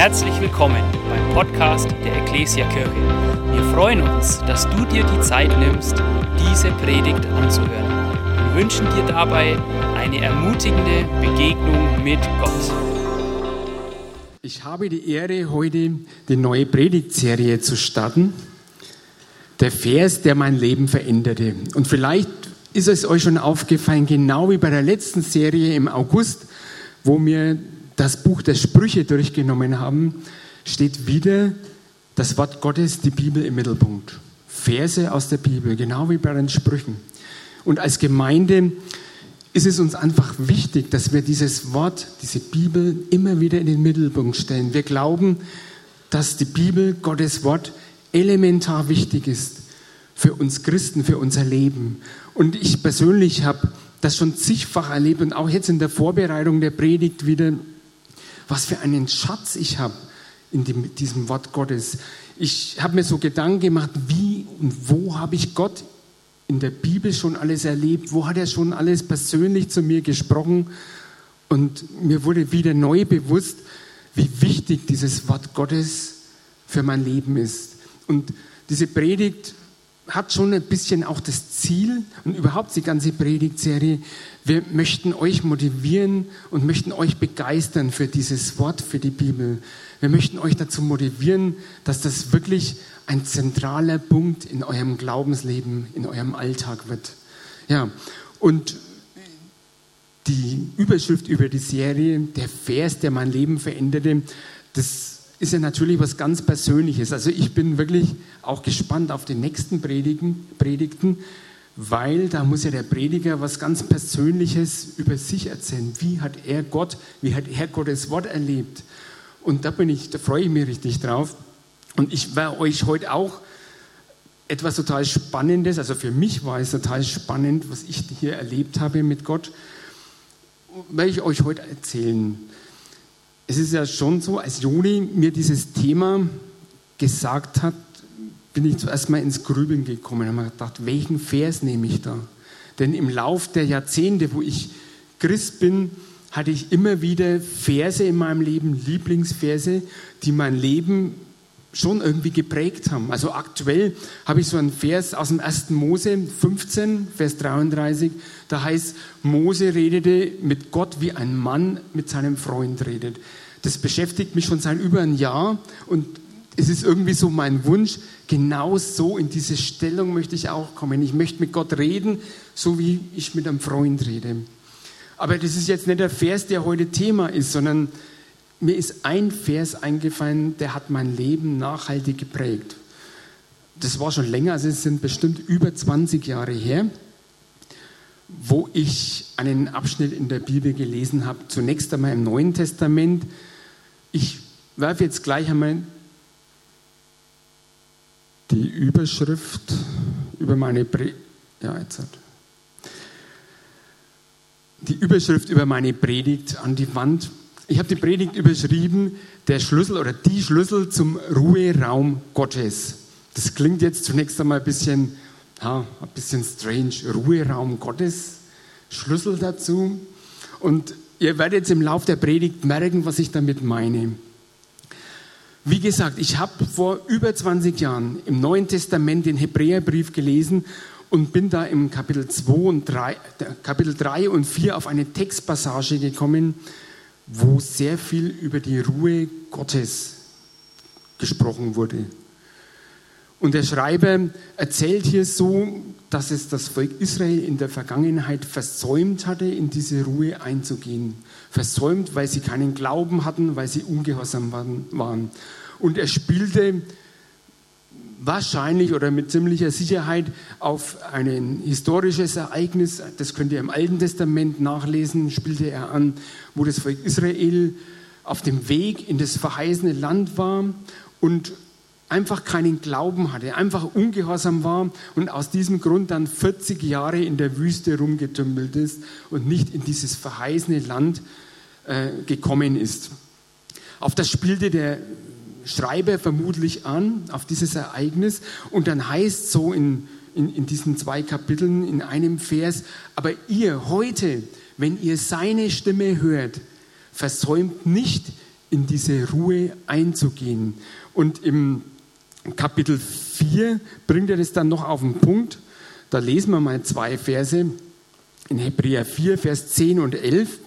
Herzlich willkommen beim Podcast der Ecclesia Kirche. Wir freuen uns, dass du dir die Zeit nimmst, diese Predigt anzuhören. Wir wünschen dir dabei eine ermutigende Begegnung mit Gott. Ich habe die Ehre, heute die neue Predigtserie zu starten. Der Vers, der mein Leben veränderte. Und vielleicht ist es euch schon aufgefallen, genau wie bei der letzten Serie im August, wo wir das Buch der Sprüche durchgenommen haben, steht wieder das Wort Gottes, die Bibel im Mittelpunkt. Verse aus der Bibel, genau wie bei den Sprüchen. Und als Gemeinde ist es uns einfach wichtig, dass wir dieses Wort, diese Bibel immer wieder in den Mittelpunkt stellen. Wir glauben, dass die Bibel, Gottes Wort, elementar wichtig ist für uns Christen, für unser Leben. Und ich persönlich habe das schon zigfach erlebt und auch jetzt in der Vorbereitung der Predigt wieder was für einen Schatz ich habe in dem, diesem Wort Gottes. Ich habe mir so Gedanken gemacht, wie und wo habe ich Gott in der Bibel schon alles erlebt? Wo hat er schon alles persönlich zu mir gesprochen? Und mir wurde wieder neu bewusst, wie wichtig dieses Wort Gottes für mein Leben ist. Und diese Predigt hat schon ein bisschen auch das Ziel und überhaupt die ganze Predigtserie. Wir möchten euch motivieren und möchten euch begeistern für dieses Wort, für die Bibel. Wir möchten euch dazu motivieren, dass das wirklich ein zentraler Punkt in eurem Glaubensleben, in eurem Alltag wird. Ja, und die Überschrift über die Serie, der Vers, der mein Leben veränderte, das ist ja natürlich was ganz Persönliches. Also ich bin wirklich auch gespannt auf die nächsten Predigen, Predigten, weil da muss ja der Prediger was ganz Persönliches über sich erzählen. Wie hat er Gott, wie hat er Gottes Wort erlebt? Und da bin ich, da freue ich mich richtig drauf. Und ich werde euch heute auch etwas total Spannendes, also für mich war es total spannend, was ich hier erlebt habe mit Gott, werde ich euch heute erzählen es ist ja schon so, als Joni mir dieses Thema gesagt hat, bin ich zuerst mal ins Grübeln gekommen und habe gedacht, welchen Vers nehme ich da? Denn im Lauf der Jahrzehnte, wo ich Christ bin, hatte ich immer wieder Verse in meinem Leben, Lieblingsverse, die mein Leben schon irgendwie geprägt haben. Also aktuell habe ich so einen Vers aus dem 1. Mose 15, Vers 33, da heißt, Mose redete mit Gott, wie ein Mann mit seinem Freund redet. Das beschäftigt mich schon seit über ein Jahr und es ist irgendwie so mein Wunsch, genau so in diese Stellung möchte ich auch kommen. Ich möchte mit Gott reden, so wie ich mit einem Freund rede. Aber das ist jetzt nicht der Vers, der heute Thema ist, sondern mir ist ein Vers eingefallen, der hat mein Leben nachhaltig geprägt. Das war schon länger, also es sind bestimmt über 20 Jahre her, wo ich einen Abschnitt in der Bibel gelesen habe. Zunächst einmal im Neuen Testament. Ich werfe jetzt gleich einmal die Überschrift über meine Pre ja, jetzt hat. Die Überschrift über meine Predigt an die Wand ich habe die Predigt überschrieben, der Schlüssel oder die Schlüssel zum Ruheraum Gottes. Das klingt jetzt zunächst einmal ein bisschen, ja, ein bisschen strange. Ruheraum Gottes, Schlüssel dazu. Und ihr werdet jetzt im Laufe der Predigt merken, was ich damit meine. Wie gesagt, ich habe vor über 20 Jahren im Neuen Testament den Hebräerbrief gelesen und bin da im Kapitel 2 und 3, Kapitel 3 und 4 auf eine Textpassage gekommen, wo sehr viel über die Ruhe Gottes gesprochen wurde. Und der Schreiber erzählt hier so, dass es das Volk Israel in der Vergangenheit versäumt hatte, in diese Ruhe einzugehen. Versäumt, weil sie keinen Glauben hatten, weil sie ungehorsam waren. Und er spielte wahrscheinlich oder mit ziemlicher Sicherheit auf ein historisches Ereignis, das könnt ihr im Alten Testament nachlesen, spielte er an, wo das Volk Israel auf dem Weg in das verheißene Land war und einfach keinen Glauben hatte, einfach ungehorsam war und aus diesem Grund dann 40 Jahre in der Wüste rumgetümpelt ist und nicht in dieses verheißene Land äh, gekommen ist. Auf das spielte der Schreiber vermutlich an, auf dieses Ereignis. Und dann heißt so in, in, in diesen zwei Kapiteln, in einem Vers, aber ihr heute, wenn ihr seine Stimme hört, versäumt nicht, in diese Ruhe einzugehen. Und im Kapitel 4 bringt er das dann noch auf den Punkt. Da lesen wir mal zwei Verse in Hebräer 4, Vers 10 und 11.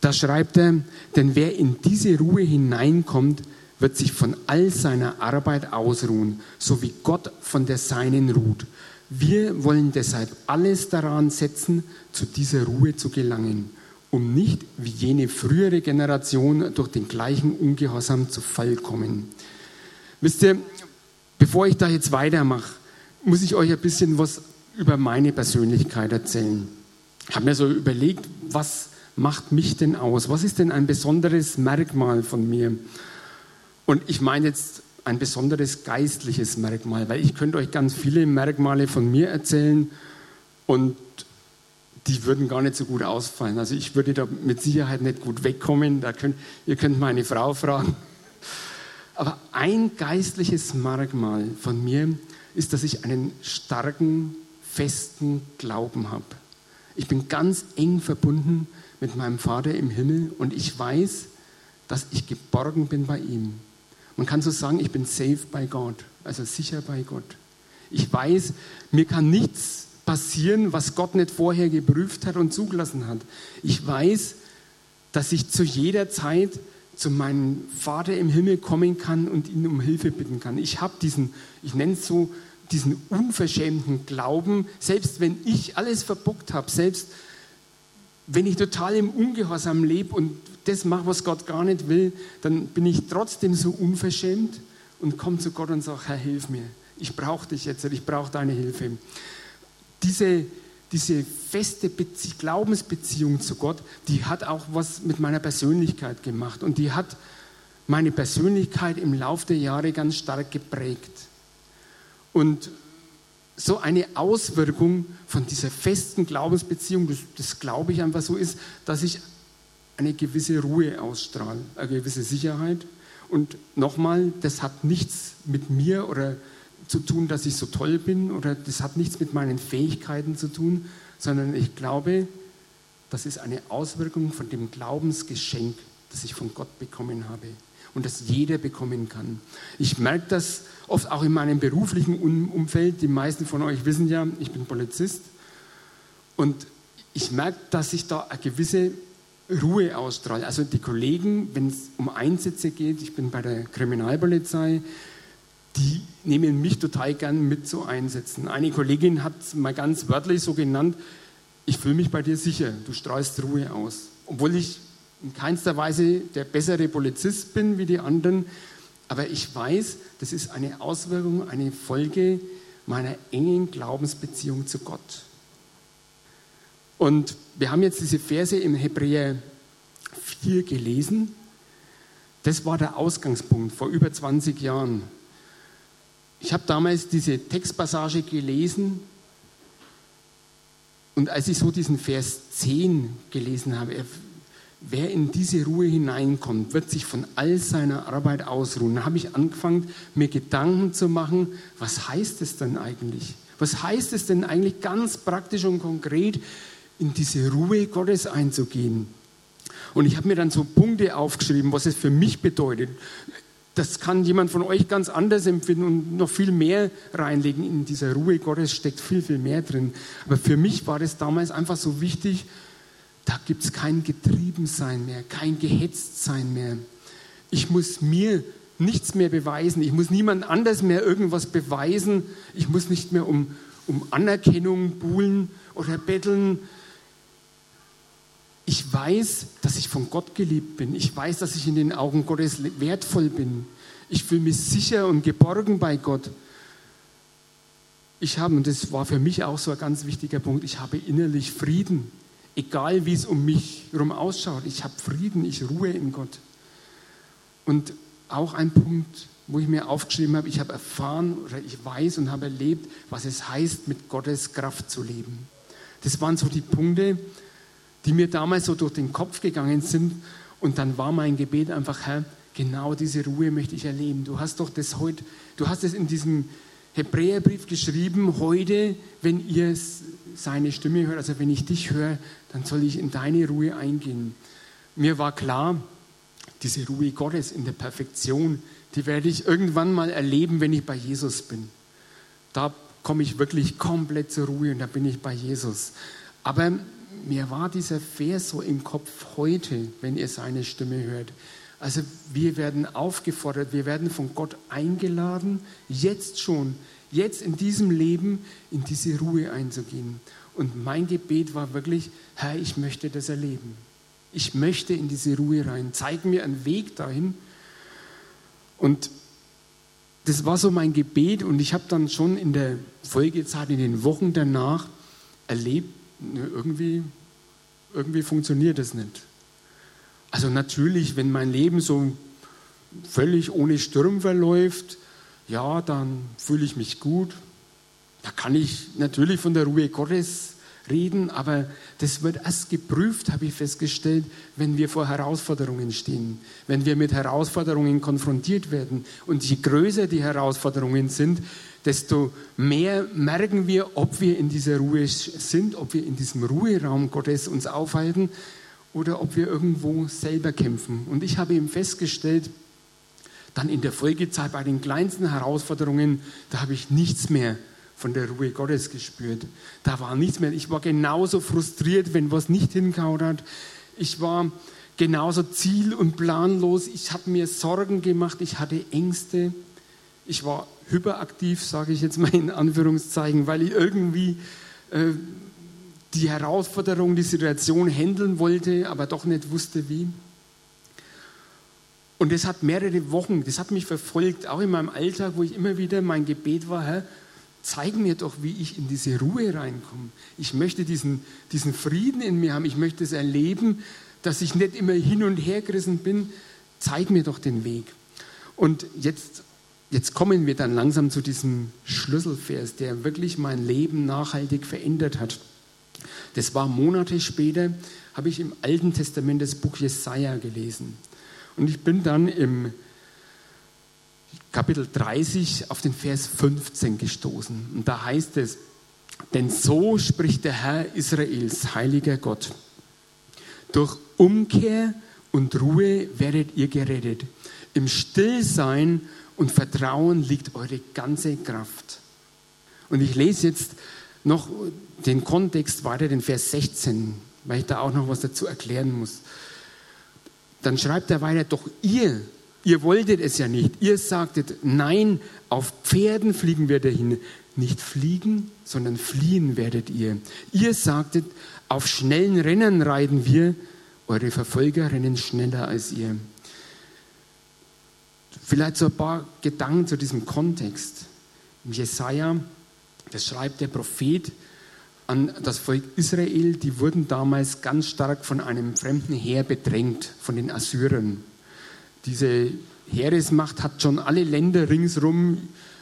Da schreibt er, denn wer in diese Ruhe hineinkommt, wird sich von all seiner Arbeit ausruhen, so wie Gott von der Seinen ruht. Wir wollen deshalb alles daran setzen, zu dieser Ruhe zu gelangen, um nicht wie jene frühere Generation durch den gleichen Ungehorsam zu Fall kommen. Wisst ihr, bevor ich da jetzt weitermache, muss ich euch ein bisschen was über meine Persönlichkeit erzählen. Ich habe mir so überlegt, was macht mich denn aus? Was ist denn ein besonderes Merkmal von mir? Und ich meine jetzt ein besonderes geistliches Merkmal, weil ich könnte euch ganz viele Merkmale von mir erzählen und die würden gar nicht so gut ausfallen. Also ich würde da mit Sicherheit nicht gut wegkommen. Da könnt, ihr könnt meine Frau fragen. Aber ein geistliches Merkmal von mir ist, dass ich einen starken, festen Glauben habe. Ich bin ganz eng verbunden mit meinem Vater im Himmel und ich weiß, dass ich geborgen bin bei ihm. Man kann so sagen, ich bin safe bei Gott, also sicher bei Gott. Ich weiß, mir kann nichts passieren, was Gott nicht vorher geprüft hat und zugelassen hat. Ich weiß, dass ich zu jeder Zeit zu meinem Vater im Himmel kommen kann und ihn um Hilfe bitten kann. Ich habe diesen, ich nenne es so, diesen unverschämten Glauben, selbst wenn ich alles verbockt habe, selbst wenn ich total im Ungehorsam lebe und das mache, was Gott gar nicht will, dann bin ich trotzdem so unverschämt und komme zu Gott und sage, Herr, hilf mir. Ich brauche dich jetzt, ich brauche deine Hilfe. Diese, diese feste Bezie Glaubensbeziehung zu Gott, die hat auch was mit meiner Persönlichkeit gemacht und die hat meine Persönlichkeit im Laufe der Jahre ganz stark geprägt. Und so eine Auswirkung von dieser festen Glaubensbeziehung, das, das glaube ich einfach so ist, dass ich eine gewisse Ruhe ausstrahle, eine gewisse Sicherheit. Und nochmal, das hat nichts mit mir oder zu tun, dass ich so toll bin oder das hat nichts mit meinen Fähigkeiten zu tun, sondern ich glaube, das ist eine Auswirkung von dem Glaubensgeschenk, das ich von Gott bekommen habe und das jeder bekommen kann. Ich merke das oft auch in meinem beruflichen Umfeld. Die meisten von euch wissen ja, ich bin Polizist. Und ich merke, dass ich da eine gewisse Ruhe ausstrahle. Also die Kollegen, wenn es um Einsätze geht, ich bin bei der Kriminalpolizei, die nehmen mich total gern mit zu Einsätzen. Eine Kollegin hat es mal ganz wörtlich so genannt, ich fühle mich bei dir sicher, du strahlst Ruhe aus. Obwohl ich in keinster Weise der bessere Polizist bin wie die anderen, aber ich weiß, das ist eine Auswirkung, eine Folge meiner engen Glaubensbeziehung zu Gott. Und wir haben jetzt diese Verse im Hebräer 4 gelesen. Das war der Ausgangspunkt vor über 20 Jahren. Ich habe damals diese Textpassage gelesen und als ich so diesen Vers 10 gelesen habe, Wer in diese Ruhe hineinkommt, wird sich von all seiner Arbeit ausruhen. Da habe ich angefangen, mir Gedanken zu machen, was heißt es denn eigentlich? Was heißt es denn eigentlich ganz praktisch und konkret, in diese Ruhe Gottes einzugehen? Und ich habe mir dann so Punkte aufgeschrieben, was es für mich bedeutet. Das kann jemand von euch ganz anders empfinden und noch viel mehr reinlegen. In dieser Ruhe Gottes steckt viel, viel mehr drin. Aber für mich war das damals einfach so wichtig, da gibt es kein Getriebensein mehr, kein Gehetztsein mehr. Ich muss mir nichts mehr beweisen. Ich muss niemand anders mehr irgendwas beweisen. Ich muss nicht mehr um, um Anerkennung buhlen oder betteln. Ich weiß, dass ich von Gott geliebt bin. Ich weiß, dass ich in den Augen Gottes wertvoll bin. Ich fühle mich sicher und geborgen bei Gott. Ich habe, und das war für mich auch so ein ganz wichtiger Punkt, ich habe innerlich Frieden egal wie es um mich herum ausschaut. Ich habe Frieden, ich ruhe in Gott. Und auch ein Punkt, wo ich mir aufgeschrieben habe, ich habe erfahren oder ich weiß und habe erlebt, was es heißt, mit Gottes Kraft zu leben. Das waren so die Punkte, die mir damals so durch den Kopf gegangen sind. Und dann war mein Gebet einfach, Herr, genau diese Ruhe möchte ich erleben. Du hast doch das heute, du hast es in diesem Hebräerbrief geschrieben, heute, wenn ihr seine Stimme hört, also wenn ich dich höre, dann soll ich in deine Ruhe eingehen. Mir war klar, diese Ruhe Gottes in der Perfektion, die werde ich irgendwann mal erleben, wenn ich bei Jesus bin. Da komme ich wirklich komplett zur Ruhe und da bin ich bei Jesus. Aber mir war dieser Vers so im Kopf heute, wenn ihr seine Stimme hört. Also wir werden aufgefordert, wir werden von Gott eingeladen, jetzt schon, jetzt in diesem Leben in diese Ruhe einzugehen. Und mein Gebet war wirklich, Herr, ich möchte das erleben. Ich möchte in diese Ruhe rein. Zeig mir einen Weg dahin. Und das war so mein Gebet und ich habe dann schon in der Folgezeit, in den Wochen danach erlebt, ne, irgendwie, irgendwie funktioniert das nicht. Also natürlich, wenn mein Leben so völlig ohne Sturm verläuft, ja, dann fühle ich mich gut. Da kann ich natürlich von der Ruhe Gottes reden, aber das wird erst geprüft, habe ich festgestellt, wenn wir vor Herausforderungen stehen, wenn wir mit Herausforderungen konfrontiert werden. Und je größer die Herausforderungen sind, desto mehr merken wir, ob wir in dieser Ruhe sind, ob wir in diesem Ruheraum Gottes uns aufhalten oder ob wir irgendwo selber kämpfen. Und ich habe eben festgestellt, dann in der Folgezeit bei den kleinsten Herausforderungen, da habe ich nichts mehr von der Ruhe Gottes gespürt. Da war nichts mehr. Ich war genauso frustriert, wenn was nicht hingehauen hat. Ich war genauso ziel- und planlos. Ich habe mir Sorgen gemacht. Ich hatte Ängste. Ich war hyperaktiv, sage ich jetzt mal in Anführungszeichen, weil ich irgendwie äh, die Herausforderung, die Situation handeln wollte, aber doch nicht wusste wie. Und das hat mehrere Wochen, das hat mich verfolgt, auch in meinem Alltag, wo ich immer wieder mein Gebet war, Herr, zeig mir doch, wie ich in diese Ruhe reinkomme. Ich möchte diesen, diesen Frieden in mir haben. Ich möchte es erleben, dass ich nicht immer hin und her gerissen bin. Zeig mir doch den Weg. Und jetzt, jetzt kommen wir dann langsam zu diesem Schlüsselvers, der wirklich mein Leben nachhaltig verändert hat. Das war Monate später, habe ich im Alten Testament das Buch Jesaja gelesen. Und ich bin dann im Kapitel 30 auf den Vers 15 gestoßen. Und da heißt es, denn so spricht der Herr Israels, heiliger Gott. Durch Umkehr und Ruhe werdet ihr gerettet. Im Stillsein und Vertrauen liegt eure ganze Kraft. Und ich lese jetzt noch den Kontext weiter, den Vers 16, weil ich da auch noch was dazu erklären muss. Dann schreibt er weiter, doch ihr Ihr wolltet es ja nicht. Ihr sagtet, nein, auf Pferden fliegen wir dahin. Nicht fliegen, sondern fliehen werdet ihr. Ihr sagtet, auf schnellen Rennen reiten wir. Eure Verfolger rennen schneller als ihr. Vielleicht so ein paar Gedanken zu diesem Kontext. Jesaja, das schreibt der Prophet an das Volk Israel, die wurden damals ganz stark von einem fremden Heer bedrängt, von den Assyrern. Diese Heeresmacht hat schon alle Länder ringsherum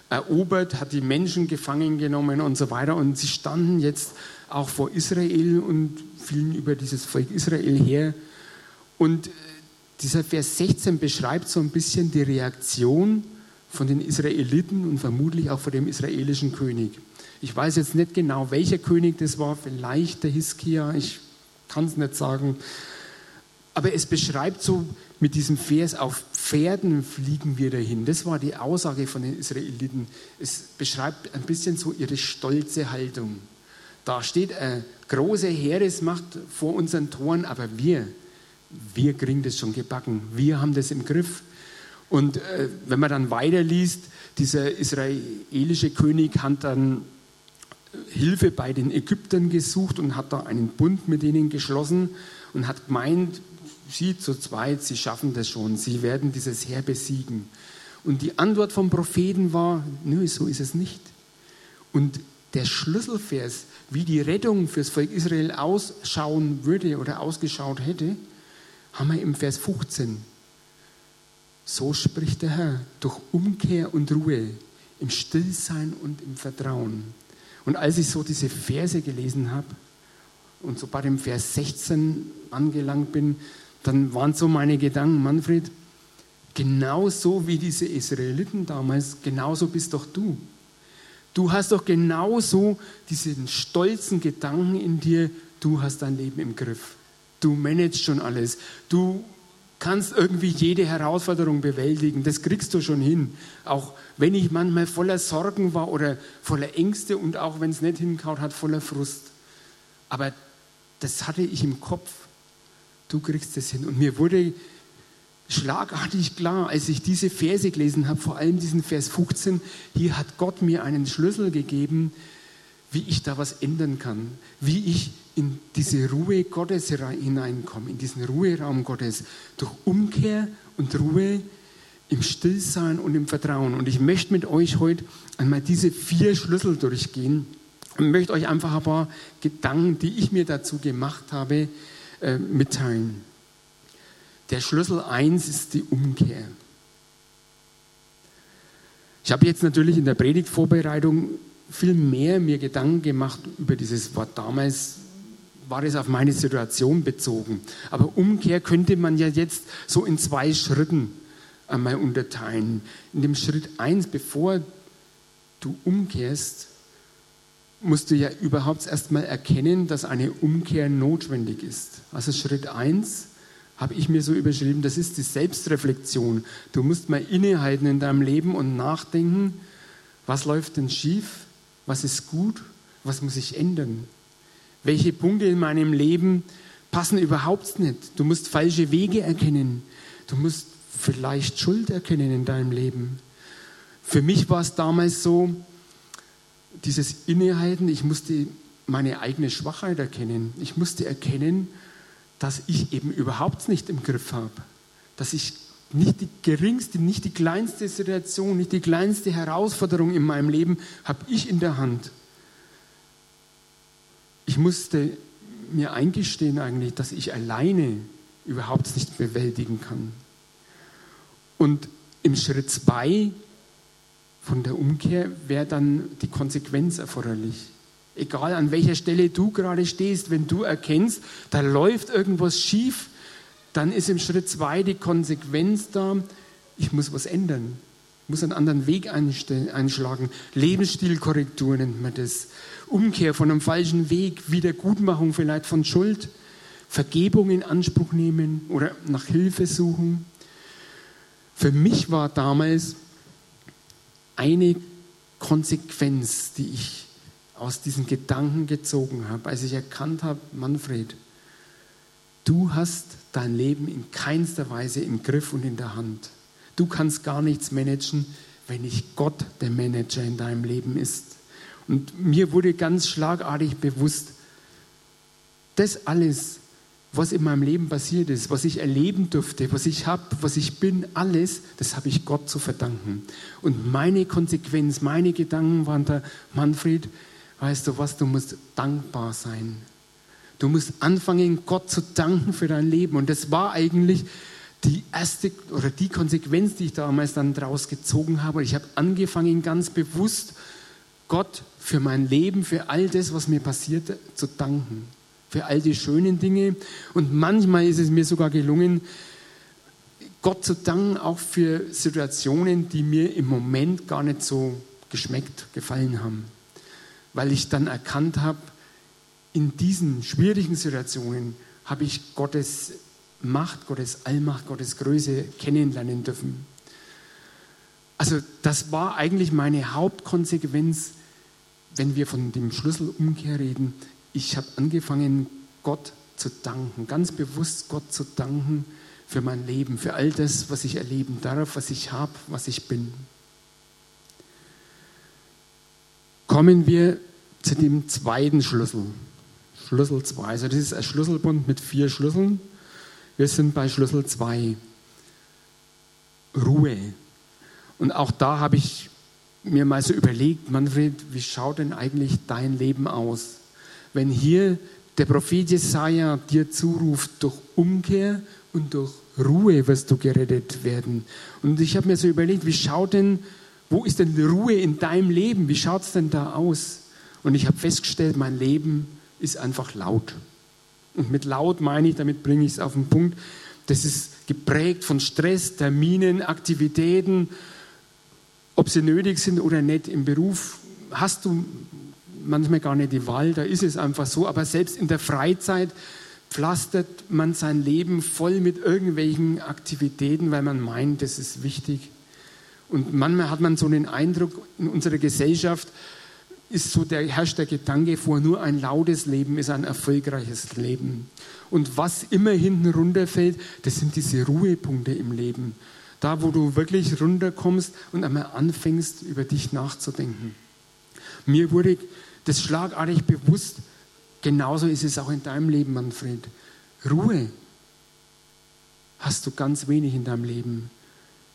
erobert, hat die Menschen gefangen genommen und so weiter. Und sie standen jetzt auch vor Israel und fielen über dieses Volk Israel her. Und äh, dieser Vers 16 beschreibt so ein bisschen die Reaktion von den Israeliten und vermutlich auch von dem israelischen König. Ich weiß jetzt nicht genau, welcher König das war, vielleicht der Hiskia, ich kann es nicht sagen. Aber es beschreibt so mit diesem Vers, auf Pferden fliegen wir dahin. Das war die Aussage von den Israeliten. Es beschreibt ein bisschen so ihre stolze Haltung. Da steht eine große Heeresmacht vor unseren Toren, aber wir, wir kriegen das schon gebacken. Wir haben das im Griff. Und äh, wenn man dann weiterliest, dieser israelische König hat dann Hilfe bei den Ägyptern gesucht und hat da einen Bund mit ihnen geschlossen und hat gemeint, sie zu zweit, sie schaffen das schon, sie werden dieses Heer besiegen. Und die Antwort vom Propheten war, nö, so ist es nicht. Und der Schlüsselvers, wie die Rettung fürs Volk Israel ausschauen würde oder ausgeschaut hätte, haben wir im Vers 15. So spricht der Herr durch Umkehr und Ruhe, im Stillsein und im Vertrauen. Und als ich so diese Verse gelesen habe und so bei dem Vers 16 angelangt bin, dann waren so meine Gedanken, Manfred, genauso wie diese Israeliten damals, genauso bist doch du. Du hast doch genauso diesen stolzen Gedanken in dir, du hast dein Leben im Griff. Du managst schon alles. Du kannst irgendwie jede Herausforderung bewältigen. Das kriegst du schon hin. Auch wenn ich manchmal voller Sorgen war oder voller Ängste und auch wenn es nicht hinkaut hat, voller Frust. Aber das hatte ich im Kopf. Du kriegst das hin. Und mir wurde schlagartig klar, als ich diese Verse gelesen habe, vor allem diesen Vers 15, hier hat Gott mir einen Schlüssel gegeben, wie ich da was ändern kann, wie ich in diese Ruhe Gottes hineinkomme, in diesen Ruheraum Gottes, durch Umkehr und Ruhe im Stillsein und im Vertrauen. Und ich möchte mit euch heute einmal diese vier Schlüssel durchgehen und möchte euch einfach ein paar Gedanken, die ich mir dazu gemacht habe, äh, mitteilen. Der Schlüssel 1 ist die Umkehr. Ich habe jetzt natürlich in der Predigtvorbereitung viel mehr mir Gedanken gemacht über dieses Wort. Damals war es auf meine Situation bezogen. Aber Umkehr könnte man ja jetzt so in zwei Schritten einmal unterteilen. In dem Schritt 1, bevor du umkehrst, musst du ja überhaupt erstmal erkennen, dass eine Umkehr notwendig ist. Also Schritt 1 habe ich mir so überschrieben, das ist die Selbstreflexion. Du musst mal innehalten in deinem Leben und nachdenken, was läuft denn schief, was ist gut, was muss ich ändern. Welche Punkte in meinem Leben passen überhaupt nicht. Du musst falsche Wege erkennen. Du musst vielleicht Schuld erkennen in deinem Leben. Für mich war es damals so, dieses Innehalten, ich musste meine eigene Schwachheit erkennen. Ich musste erkennen, dass ich eben überhaupt nicht im Griff habe. Dass ich nicht die geringste, nicht die kleinste Situation, nicht die kleinste Herausforderung in meinem Leben habe ich in der Hand. Ich musste mir eingestehen eigentlich, dass ich alleine überhaupt nicht bewältigen kann. Und im Schritt zwei von der Umkehr wäre dann die Konsequenz erforderlich. Egal an welcher Stelle du gerade stehst, wenn du erkennst, da läuft irgendwas schief, dann ist im Schritt zwei die Konsequenz da, ich muss was ändern, ich muss einen anderen Weg einschlagen. Lebensstilkorrektur nennt man das. Umkehr von einem falschen Weg, Wiedergutmachung vielleicht von Schuld, Vergebung in Anspruch nehmen oder nach Hilfe suchen. Für mich war damals eine Konsequenz, die ich aus diesen Gedanken gezogen habe, als ich erkannt habe, Manfred, du hast dein Leben in keinster Weise im Griff und in der Hand. Du kannst gar nichts managen, wenn nicht Gott der Manager in deinem Leben ist. Und mir wurde ganz schlagartig bewusst, das alles was in meinem Leben passiert ist, was ich erleben durfte, was ich habe, was ich bin, alles, das habe ich Gott zu verdanken. Und meine Konsequenz, meine Gedanken waren da, Manfred, weißt du was, du musst dankbar sein. Du musst anfangen, Gott zu danken für dein Leben. Und das war eigentlich die erste oder die Konsequenz, die ich damals dann daraus gezogen habe. Ich habe angefangen, ganz bewusst Gott für mein Leben, für all das, was mir passierte, zu danken für all die schönen Dinge. Und manchmal ist es mir sogar gelungen, Gott zu danken, auch für Situationen, die mir im Moment gar nicht so geschmeckt, gefallen haben. Weil ich dann erkannt habe, in diesen schwierigen Situationen habe ich Gottes Macht, Gottes Allmacht, Gottes Größe kennenlernen dürfen. Also das war eigentlich meine Hauptkonsequenz, wenn wir von dem Schlüsselumkehr reden ich habe angefangen, Gott zu danken, ganz bewusst Gott zu danken für mein Leben, für all das, was ich erleben darf, was ich habe, was ich bin. Kommen wir zu dem zweiten Schlüssel. Schlüssel 2. Also das ist ein Schlüsselbund mit vier Schlüsseln. Wir sind bei Schlüssel 2. Ruhe. Und auch da habe ich mir mal so überlegt, Manfred, wie schaut denn eigentlich dein Leben aus? Wenn hier der Prophet Jesaja dir zuruft, durch Umkehr und durch Ruhe wirst du gerettet werden. Und ich habe mir so überlegt, wie schaut denn, wo ist denn die Ruhe in deinem Leben? Wie schaut es denn da aus? Und ich habe festgestellt, mein Leben ist einfach laut. Und mit laut meine ich, damit bringe ich es auf den Punkt, das ist geprägt von Stress, Terminen, Aktivitäten, ob sie nötig sind oder nicht im Beruf, hast du manchmal gar nicht die Wahl, da ist es einfach so. Aber selbst in der Freizeit pflastert man sein Leben voll mit irgendwelchen Aktivitäten, weil man meint, das ist wichtig. Und manchmal hat man so den Eindruck, in unserer Gesellschaft ist so der, herrscht der Gedanke vor, nur ein lautes Leben ist ein erfolgreiches Leben. Und was immer hinten runterfällt, das sind diese Ruhepunkte im Leben. Da, wo du wirklich runterkommst und einmal anfängst, über dich nachzudenken. Mir wurde das schlagartig bewusst, genauso ist es auch in deinem Leben, Manfred. Ruhe hast du ganz wenig in deinem Leben.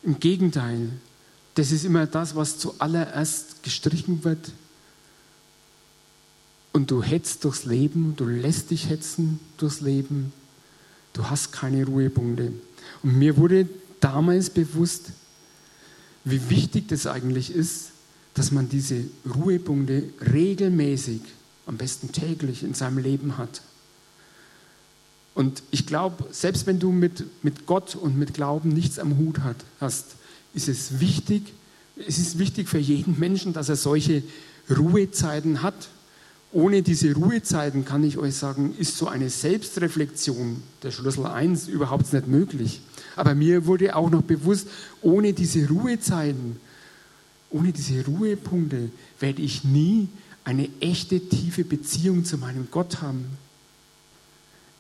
Im Gegenteil, das ist immer das, was zuallererst gestrichen wird. Und du hetzt durchs Leben, du lässt dich hetzen durchs Leben. Du hast keine Ruhepunkte. Und mir wurde damals bewusst, wie wichtig das eigentlich ist, dass man diese Ruhepunkte regelmäßig, am besten täglich in seinem Leben hat. Und ich glaube, selbst wenn du mit, mit Gott und mit Glauben nichts am Hut hat, hast, ist es wichtig, es ist wichtig für jeden Menschen, dass er solche Ruhezeiten hat. Ohne diese Ruhezeiten, kann ich euch sagen, ist so eine Selbstreflexion der Schlüssel 1 überhaupt nicht möglich. Aber mir wurde auch noch bewusst, ohne diese Ruhezeiten, ohne diese Ruhepunkte werde ich nie eine echte tiefe Beziehung zu meinem Gott haben.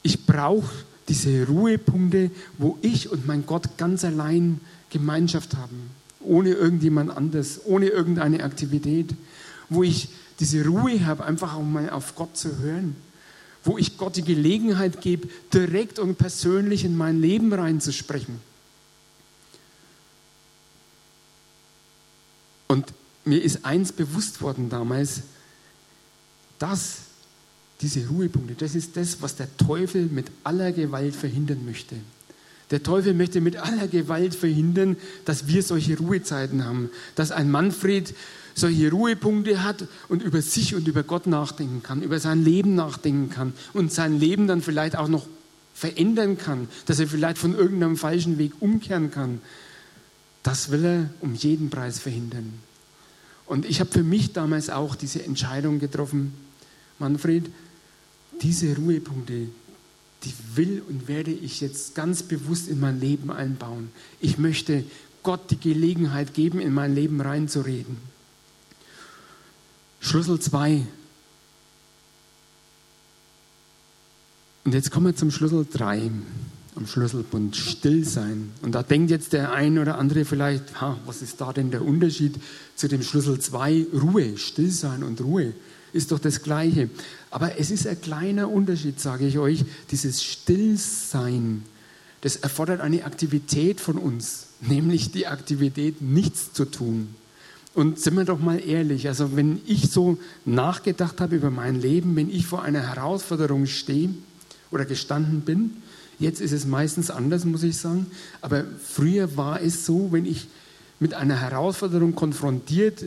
Ich brauche diese Ruhepunkte, wo ich und mein Gott ganz allein Gemeinschaft haben, ohne irgendjemand anders, ohne irgendeine Aktivität, wo ich diese Ruhe habe, einfach auch mal auf Gott zu hören, wo ich Gott die Gelegenheit gebe, direkt und persönlich in mein Leben reinzusprechen. Und mir ist eins bewusst worden damals, dass diese Ruhepunkte, das ist das, was der Teufel mit aller Gewalt verhindern möchte. Der Teufel möchte mit aller Gewalt verhindern, dass wir solche Ruhezeiten haben, dass ein Manfred solche Ruhepunkte hat und über sich und über Gott nachdenken kann, über sein Leben nachdenken kann und sein Leben dann vielleicht auch noch verändern kann, dass er vielleicht von irgendeinem falschen Weg umkehren kann. Das will er um jeden Preis verhindern. Und ich habe für mich damals auch diese Entscheidung getroffen, Manfred, diese Ruhepunkte, die will und werde ich jetzt ganz bewusst in mein Leben einbauen. Ich möchte Gott die Gelegenheit geben, in mein Leben reinzureden. Schlüssel 2. Und jetzt kommen wir zum Schlüssel 3, am Schlüsselbund, still sein. Und da denkt jetzt der ein oder andere vielleicht, ha, was ist da denn der Unterschied zu dem Schlüssel 2? Ruhe, still sein und Ruhe ist doch das Gleiche. Aber es ist ein kleiner Unterschied, sage ich euch. Dieses Stillsein, das erfordert eine Aktivität von uns, nämlich die Aktivität, nichts zu tun. Und sind wir doch mal ehrlich, also wenn ich so nachgedacht habe über mein Leben, wenn ich vor einer Herausforderung stehe oder gestanden bin, jetzt ist es meistens anders, muss ich sagen, aber früher war es so, wenn ich mit einer Herausforderung konfrontiert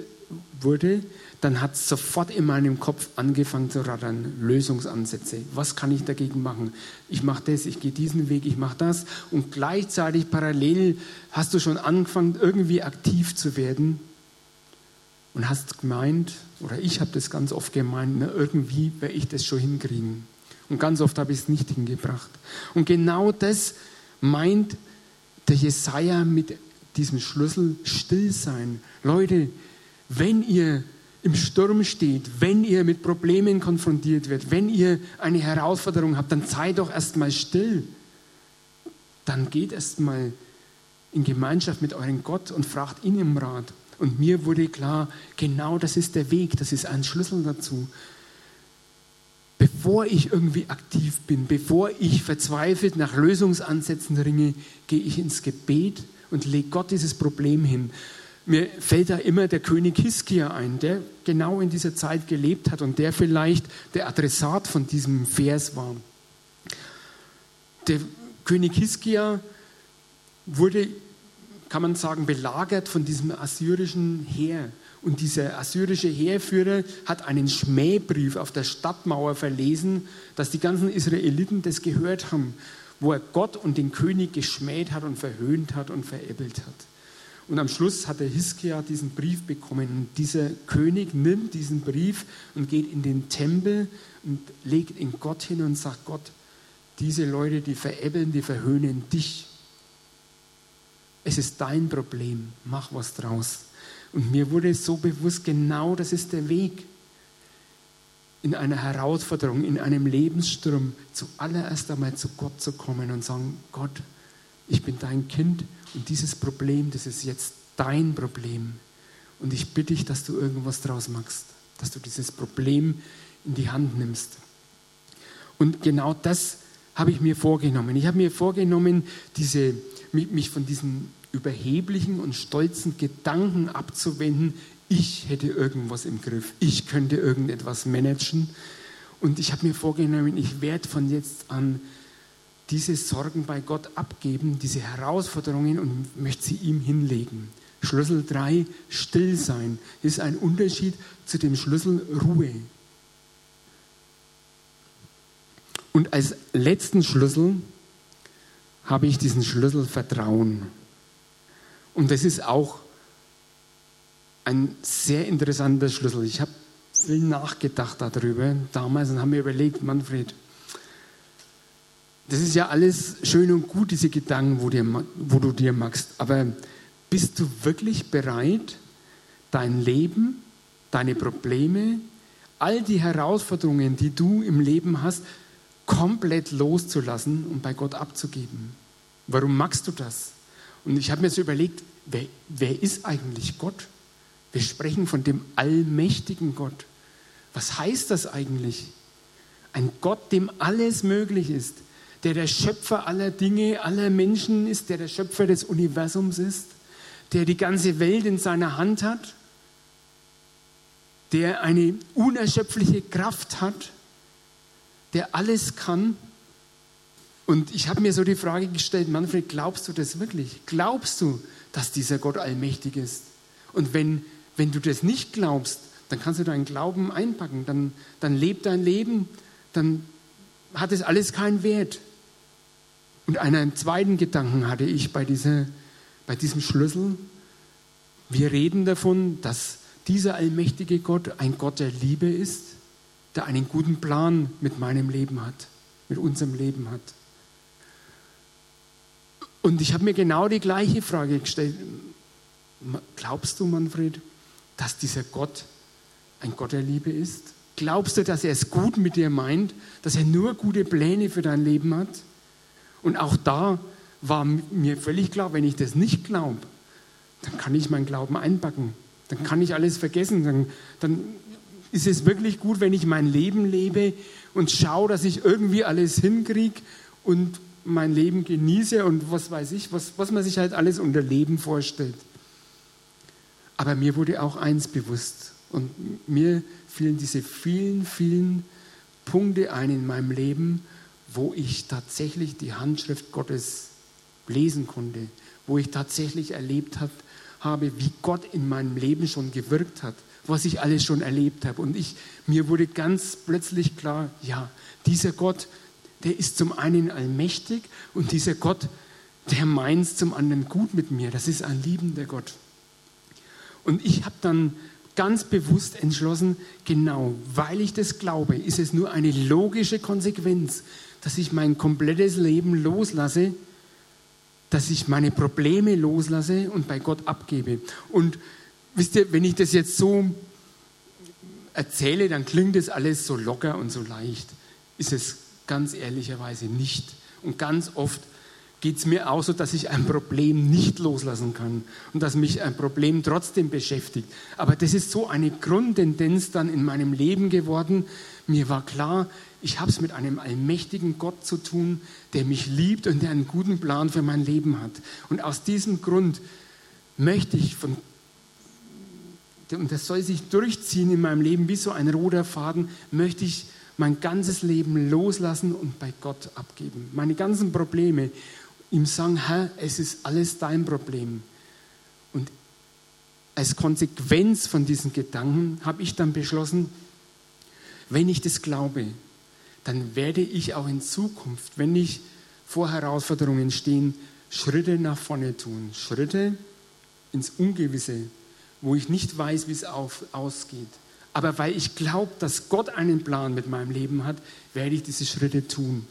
wurde, dann hat es sofort in meinem Kopf angefangen zu rattern, Lösungsansätze. Was kann ich dagegen machen? Ich mache das, ich gehe diesen Weg, ich mache das. Und gleichzeitig parallel hast du schon angefangen, irgendwie aktiv zu werden und hast gemeint, oder ich habe das ganz oft gemeint, na, irgendwie werde ich das schon hinkriegen. Und ganz oft habe ich es nicht hingebracht. Und genau das meint der Jesaja mit diesem Schlüssel Stillsein. Leute, wenn ihr im Sturm steht, wenn ihr mit Problemen konfrontiert werdet, wenn ihr eine Herausforderung habt, dann seid doch erstmal still. Dann geht erstmal in Gemeinschaft mit eurem Gott und fragt ihn im Rat. Und mir wurde klar, genau das ist der Weg, das ist ein Schlüssel dazu. Bevor ich irgendwie aktiv bin, bevor ich verzweifelt nach Lösungsansätzen ringe, gehe ich ins Gebet und lege Gott dieses Problem hin. Mir fällt da immer der König Hiskia ein, der genau in dieser Zeit gelebt hat und der vielleicht der Adressat von diesem Vers war. Der König Hiskia wurde, kann man sagen, belagert von diesem assyrischen Heer. Und dieser assyrische Heerführer hat einen Schmähbrief auf der Stadtmauer verlesen, dass die ganzen Israeliten das gehört haben, wo er Gott und den König geschmäht hat und verhöhnt hat und veräppelt hat. Und am Schluss hat der Hiskia diesen Brief bekommen. Und dieser König nimmt diesen Brief und geht in den Tempel und legt ihn Gott hin und sagt, Gott, diese Leute, die veräppeln, die verhöhnen dich. Es ist dein Problem, mach was draus. Und mir wurde so bewusst, genau das ist der Weg. In einer Herausforderung, in einem Lebenssturm, zuallererst einmal zu Gott zu kommen und sagen, Gott, ich bin dein Kind und dieses Problem, das ist jetzt dein Problem. Und ich bitte dich, dass du irgendwas draus machst, dass du dieses Problem in die Hand nimmst. Und genau das habe ich mir vorgenommen. Ich habe mir vorgenommen, diese, mich von diesen überheblichen und stolzen Gedanken abzuwenden, ich hätte irgendwas im Griff, ich könnte irgendetwas managen. Und ich habe mir vorgenommen, ich werde von jetzt an diese Sorgen bei Gott abgeben, diese Herausforderungen und möchte sie ihm hinlegen. Schlüssel 3, still sein, ist ein Unterschied zu dem Schlüssel Ruhe. Und als letzten Schlüssel habe ich diesen Schlüssel Vertrauen. Und das ist auch ein sehr interessanter Schlüssel. Ich habe viel nachgedacht darüber damals und habe mir überlegt, Manfred, das ist ja alles schön und gut, diese Gedanken, wo, dir, wo du dir machst. Aber bist du wirklich bereit, dein Leben, deine Probleme, all die Herausforderungen, die du im Leben hast, komplett loszulassen und bei Gott abzugeben? Warum machst du das? Und ich habe mir so überlegt, wer, wer ist eigentlich Gott? Wir sprechen von dem allmächtigen Gott. Was heißt das eigentlich? Ein Gott, dem alles möglich ist, der der Schöpfer aller Dinge, aller Menschen ist, der der Schöpfer des Universums ist, der die ganze Welt in seiner Hand hat, der eine unerschöpfliche Kraft hat, der alles kann. Und ich habe mir so die Frage gestellt, Manfred, glaubst du das wirklich? Glaubst du, dass dieser Gott allmächtig ist? Und wenn, wenn du das nicht glaubst, dann kannst du deinen Glauben einpacken, dann, dann lebt dein Leben, dann hat es alles keinen Wert. Und einen zweiten Gedanken hatte ich bei, dieser, bei diesem Schlüssel. Wir reden davon, dass dieser allmächtige Gott ein Gott der Liebe ist, der einen guten Plan mit meinem Leben hat, mit unserem Leben hat. Und ich habe mir genau die gleiche Frage gestellt. Glaubst du, Manfred, dass dieser Gott ein Gott der Liebe ist? Glaubst du, dass er es gut mit dir meint, dass er nur gute Pläne für dein Leben hat? Und auch da war mir völlig klar, wenn ich das nicht glaube, dann kann ich meinen Glauben einpacken. Dann kann ich alles vergessen. Dann, dann ist es wirklich gut, wenn ich mein Leben lebe und schaue, dass ich irgendwie alles hinkriege und mein Leben genieße und was weiß ich, was, was man sich halt alles unter Leben vorstellt. Aber mir wurde auch eins bewusst und mir fielen diese vielen, vielen Punkte ein in meinem Leben, wo ich tatsächlich die Handschrift Gottes lesen konnte, wo ich tatsächlich erlebt hab, habe, wie Gott in meinem Leben schon gewirkt hat, was ich alles schon erlebt habe. Und ich, mir wurde ganz plötzlich klar, ja, dieser Gott, der ist zum einen allmächtig und dieser Gott, der meint zum anderen gut mit mir. Das ist ein liebender Gott. Und ich habe dann ganz bewusst entschlossen, genau, weil ich das glaube, ist es nur eine logische Konsequenz, dass ich mein komplettes Leben loslasse, dass ich meine Probleme loslasse und bei Gott abgebe. Und wisst ihr, wenn ich das jetzt so erzähle, dann klingt das alles so locker und so leicht. Ist es ganz ehrlicherweise nicht. Und ganz oft geht es mir auch so, dass ich ein Problem nicht loslassen kann und dass mich ein Problem trotzdem beschäftigt. Aber das ist so eine Grundtendenz dann in meinem Leben geworden. Mir war klar, ich habe es mit einem allmächtigen Gott zu tun, der mich liebt und der einen guten Plan für mein Leben hat. Und aus diesem Grund möchte ich von und das soll sich durchziehen in meinem Leben wie so ein roter Faden, möchte ich mein ganzes Leben loslassen und bei Gott abgeben. Meine ganzen Probleme ihm sagen, Herr, es ist alles dein Problem. Und als Konsequenz von diesen Gedanken habe ich dann beschlossen, wenn ich das glaube, dann werde ich auch in Zukunft, wenn ich vor Herausforderungen stehe, Schritte nach vorne tun. Schritte, ins Ungewisse, wo ich nicht weiß, wie es ausgeht. Aber weil ich glaube, dass Gott einen Plan mit meinem Leben hat, werde ich diese Schritte tun.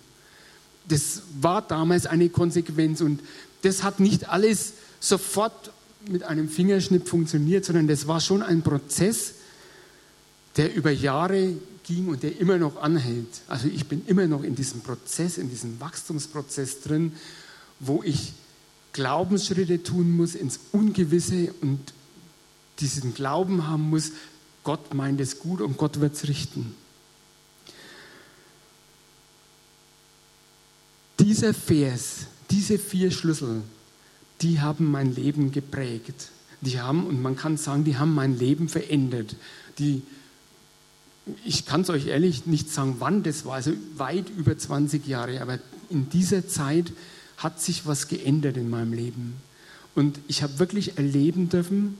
Das war damals eine Konsequenz und das hat nicht alles sofort mit einem Fingerschnipp funktioniert, sondern das war schon ein Prozess, der über Jahre ging und der immer noch anhält. Also ich bin immer noch in diesem Prozess, in diesem Wachstumsprozess drin, wo ich Glaubensschritte tun muss ins Ungewisse und diesen Glauben haben muss, Gott meint es gut und Gott wird es richten. Dieser Vers, diese vier Schlüssel, die haben mein Leben geprägt. Die haben, und man kann sagen, die haben mein Leben verändert. Die, ich kann es euch ehrlich nicht sagen, wann das war, also weit über 20 Jahre, aber in dieser Zeit hat sich was geändert in meinem Leben. Und ich habe wirklich erleben dürfen,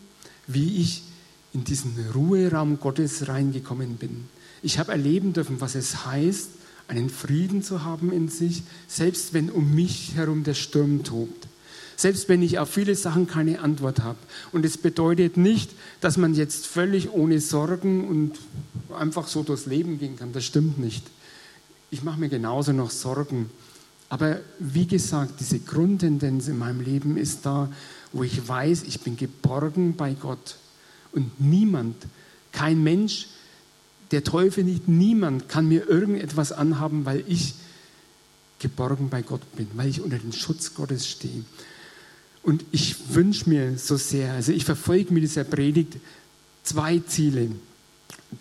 wie ich in diesen Ruheraum Gottes reingekommen bin. Ich habe erleben dürfen, was es heißt, einen Frieden zu haben in sich, selbst wenn um mich herum der Sturm tobt. Selbst wenn ich auf viele Sachen keine Antwort habe. Und es bedeutet nicht, dass man jetzt völlig ohne Sorgen und einfach so durchs Leben gehen kann. Das stimmt nicht. Ich mache mir genauso noch Sorgen. Aber wie gesagt, diese Grundtendenz in meinem Leben ist da, wo ich weiß, ich bin geborgen bei Gott. Und niemand, kein Mensch, der Teufel nicht, niemand kann mir irgendetwas anhaben, weil ich geborgen bei Gott bin, weil ich unter den Schutz Gottes stehe. Und ich wünsche mir so sehr, also ich verfolge mit dieser Predigt zwei Ziele.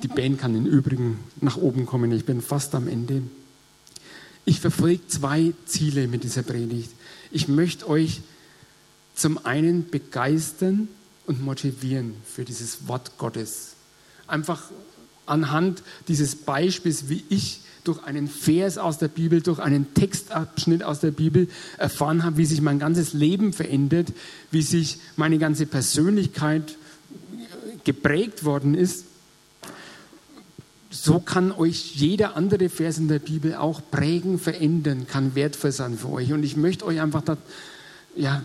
Die Band kann im Übrigen nach oben kommen, ich bin fast am Ende. Ich verfolge zwei Ziele mit dieser Predigt. Ich möchte euch zum einen begeistern und motivieren für dieses Wort Gottes. Einfach anhand dieses Beispiels, wie ich durch einen Vers aus der Bibel, durch einen Textabschnitt aus der Bibel erfahren habe, wie sich mein ganzes Leben verändert, wie sich meine ganze Persönlichkeit geprägt worden ist. So kann euch jeder andere Vers in der Bibel auch prägen, verändern, kann wertvoll sein für euch. Und ich möchte euch einfach da, ja,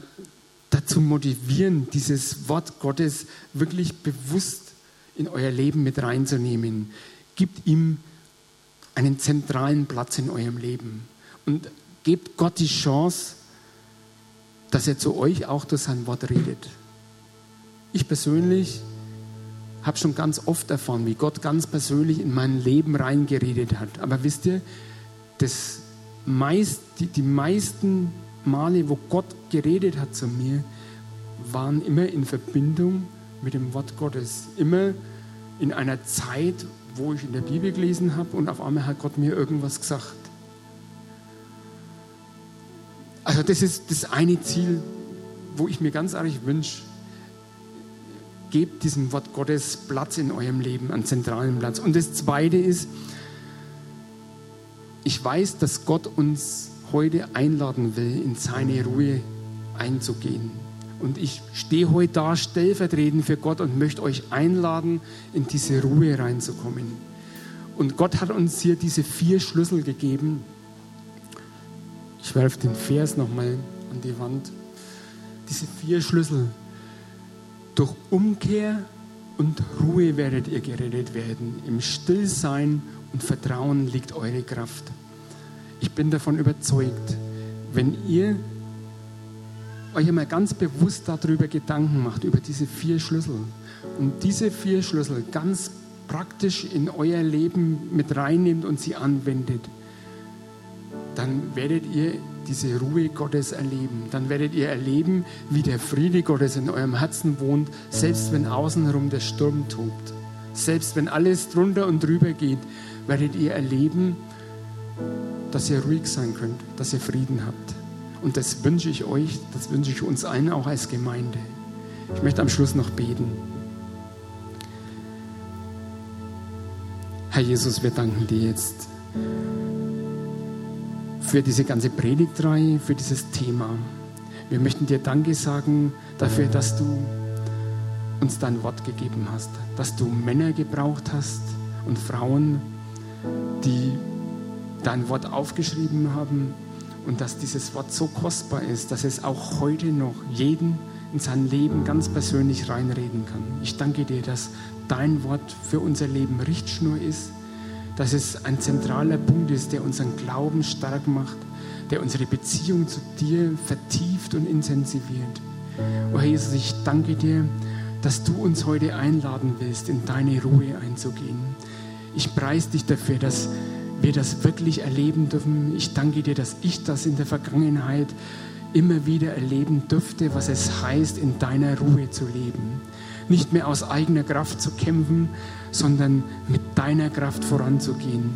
dazu motivieren, dieses Wort Gottes wirklich bewusst in euer Leben mit reinzunehmen. Gebt ihm einen zentralen Platz in eurem Leben und gebt Gott die Chance, dass er zu euch auch durch sein Wort redet. Ich persönlich habe schon ganz oft erfahren, wie Gott ganz persönlich in mein Leben reingeredet hat. Aber wisst ihr, das meist, die, die meisten Male, wo Gott geredet hat zu mir, waren immer in Verbindung mit dem Wort Gottes. Immer in einer Zeit, wo ich in der Bibel gelesen habe und auf einmal hat Gott mir irgendwas gesagt. Also das ist das eine Ziel, wo ich mir ganz ehrlich wünsche, gebt diesem Wort Gottes Platz in eurem Leben, einen zentralen Platz. Und das zweite ist, ich weiß, dass Gott uns heute einladen will, in seine Ruhe einzugehen. Und ich stehe heute da stellvertretend für Gott und möchte euch einladen, in diese Ruhe reinzukommen. Und Gott hat uns hier diese vier Schlüssel gegeben. Ich werfe den Vers nochmal an die Wand. Diese vier Schlüssel. Durch Umkehr und Ruhe werdet ihr gerettet werden. Im Stillsein und Vertrauen liegt eure Kraft. Ich bin davon überzeugt, wenn ihr euch einmal ganz bewusst darüber Gedanken macht, über diese vier Schlüssel und diese vier Schlüssel ganz praktisch in euer Leben mit reinnimmt und sie anwendet, dann werdet ihr diese Ruhe Gottes erleben. Dann werdet ihr erleben, wie der Friede Gottes in eurem Herzen wohnt, selbst wenn außenrum der Sturm tobt. Selbst wenn alles drunter und drüber geht, werdet ihr erleben, dass ihr ruhig sein könnt, dass ihr Frieden habt. Und das wünsche ich euch, das wünsche ich uns allen auch als Gemeinde. Ich möchte am Schluss noch beten. Herr Jesus, wir danken dir jetzt für diese ganze Predigtreihe, für dieses Thema. Wir möchten dir Danke sagen dafür, dass du uns dein Wort gegeben hast, dass du Männer gebraucht hast und Frauen, die dein Wort aufgeschrieben haben und dass dieses Wort so kostbar ist, dass es auch heute noch jeden in sein Leben ganz persönlich reinreden kann. Ich danke dir, dass dein Wort für unser Leben Richtschnur ist, dass es ein zentraler Punkt ist, der unseren Glauben stark macht, der unsere Beziehung zu dir vertieft und intensiviert. Oh Herr Jesus, ich danke dir, dass du uns heute einladen willst, in deine Ruhe einzugehen. Ich preise dich dafür, dass wir das wirklich erleben dürfen. Ich danke dir, dass ich das in der Vergangenheit immer wieder erleben durfte, was es heißt, in deiner Ruhe zu leben. Nicht mehr aus eigener Kraft zu kämpfen, sondern mit deiner Kraft voranzugehen.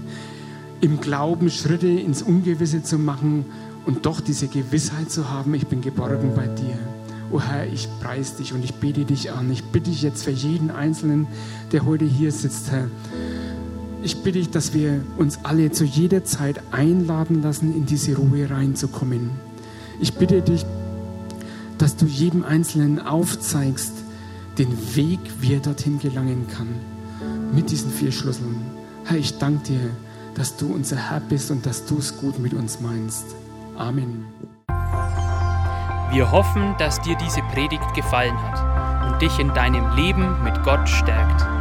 Im Glauben Schritte ins Ungewisse zu machen und doch diese Gewissheit zu haben, ich bin geborgen bei dir. O oh Herr, ich preise dich und ich bete dich an. Ich bitte dich jetzt für jeden Einzelnen, der heute hier sitzt, Herr. Ich bitte dich, dass wir uns alle zu jeder Zeit einladen lassen, in diese Ruhe reinzukommen. Ich bitte dich, dass du jedem Einzelnen aufzeigst, den Weg, wie er dorthin gelangen kann, mit diesen vier Schlüsseln. Herr, ich danke dir, dass du unser Herr bist und dass du es gut mit uns meinst. Amen. Wir hoffen, dass dir diese Predigt gefallen hat und dich in deinem Leben mit Gott stärkt.